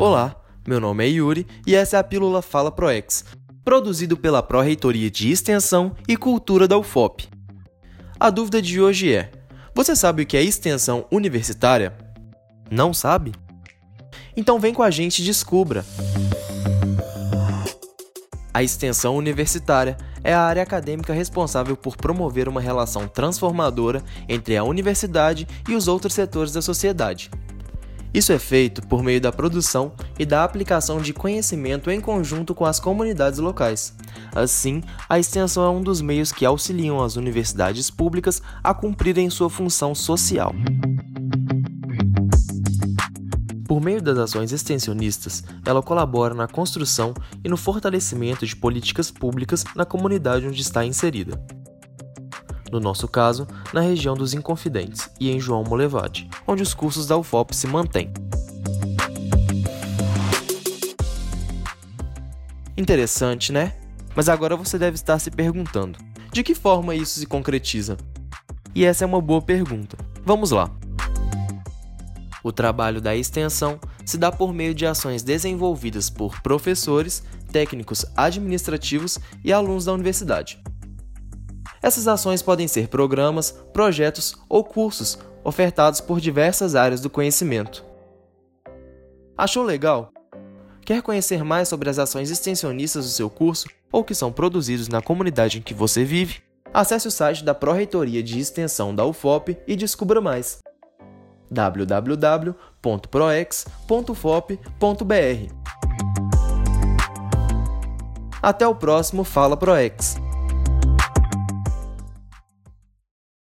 Olá, meu nome é Yuri e essa é a Pílula Fala ProEx, produzido pela Pró-Reitoria de Extensão e Cultura da UFOP. A dúvida de hoje é: você sabe o que é extensão universitária? Não sabe? Então vem com a gente e descubra! A extensão universitária é a área acadêmica responsável por promover uma relação transformadora entre a universidade e os outros setores da sociedade. Isso é feito por meio da produção e da aplicação de conhecimento em conjunto com as comunidades locais. Assim, a extensão é um dos meios que auxiliam as universidades públicas a cumprirem sua função social. Por meio das ações extensionistas, ela colabora na construção e no fortalecimento de políticas públicas na comunidade onde está inserida. No nosso caso, na região dos Inconfidentes e em João Molevade, onde os cursos da UFOP se mantêm. Interessante, né? Mas agora você deve estar se perguntando: de que forma isso se concretiza? E essa é uma boa pergunta. Vamos lá! O trabalho da extensão se dá por meio de ações desenvolvidas por professores, técnicos administrativos e alunos da universidade. Essas ações podem ser programas, projetos ou cursos ofertados por diversas áreas do conhecimento. Achou legal? Quer conhecer mais sobre as ações extensionistas do seu curso ou que são produzidos na comunidade em que você vive? Acesse o site da Pró-Reitoria de Extensão da UFOP e descubra mais www.proex.fop.br. Até o próximo Fala Proex!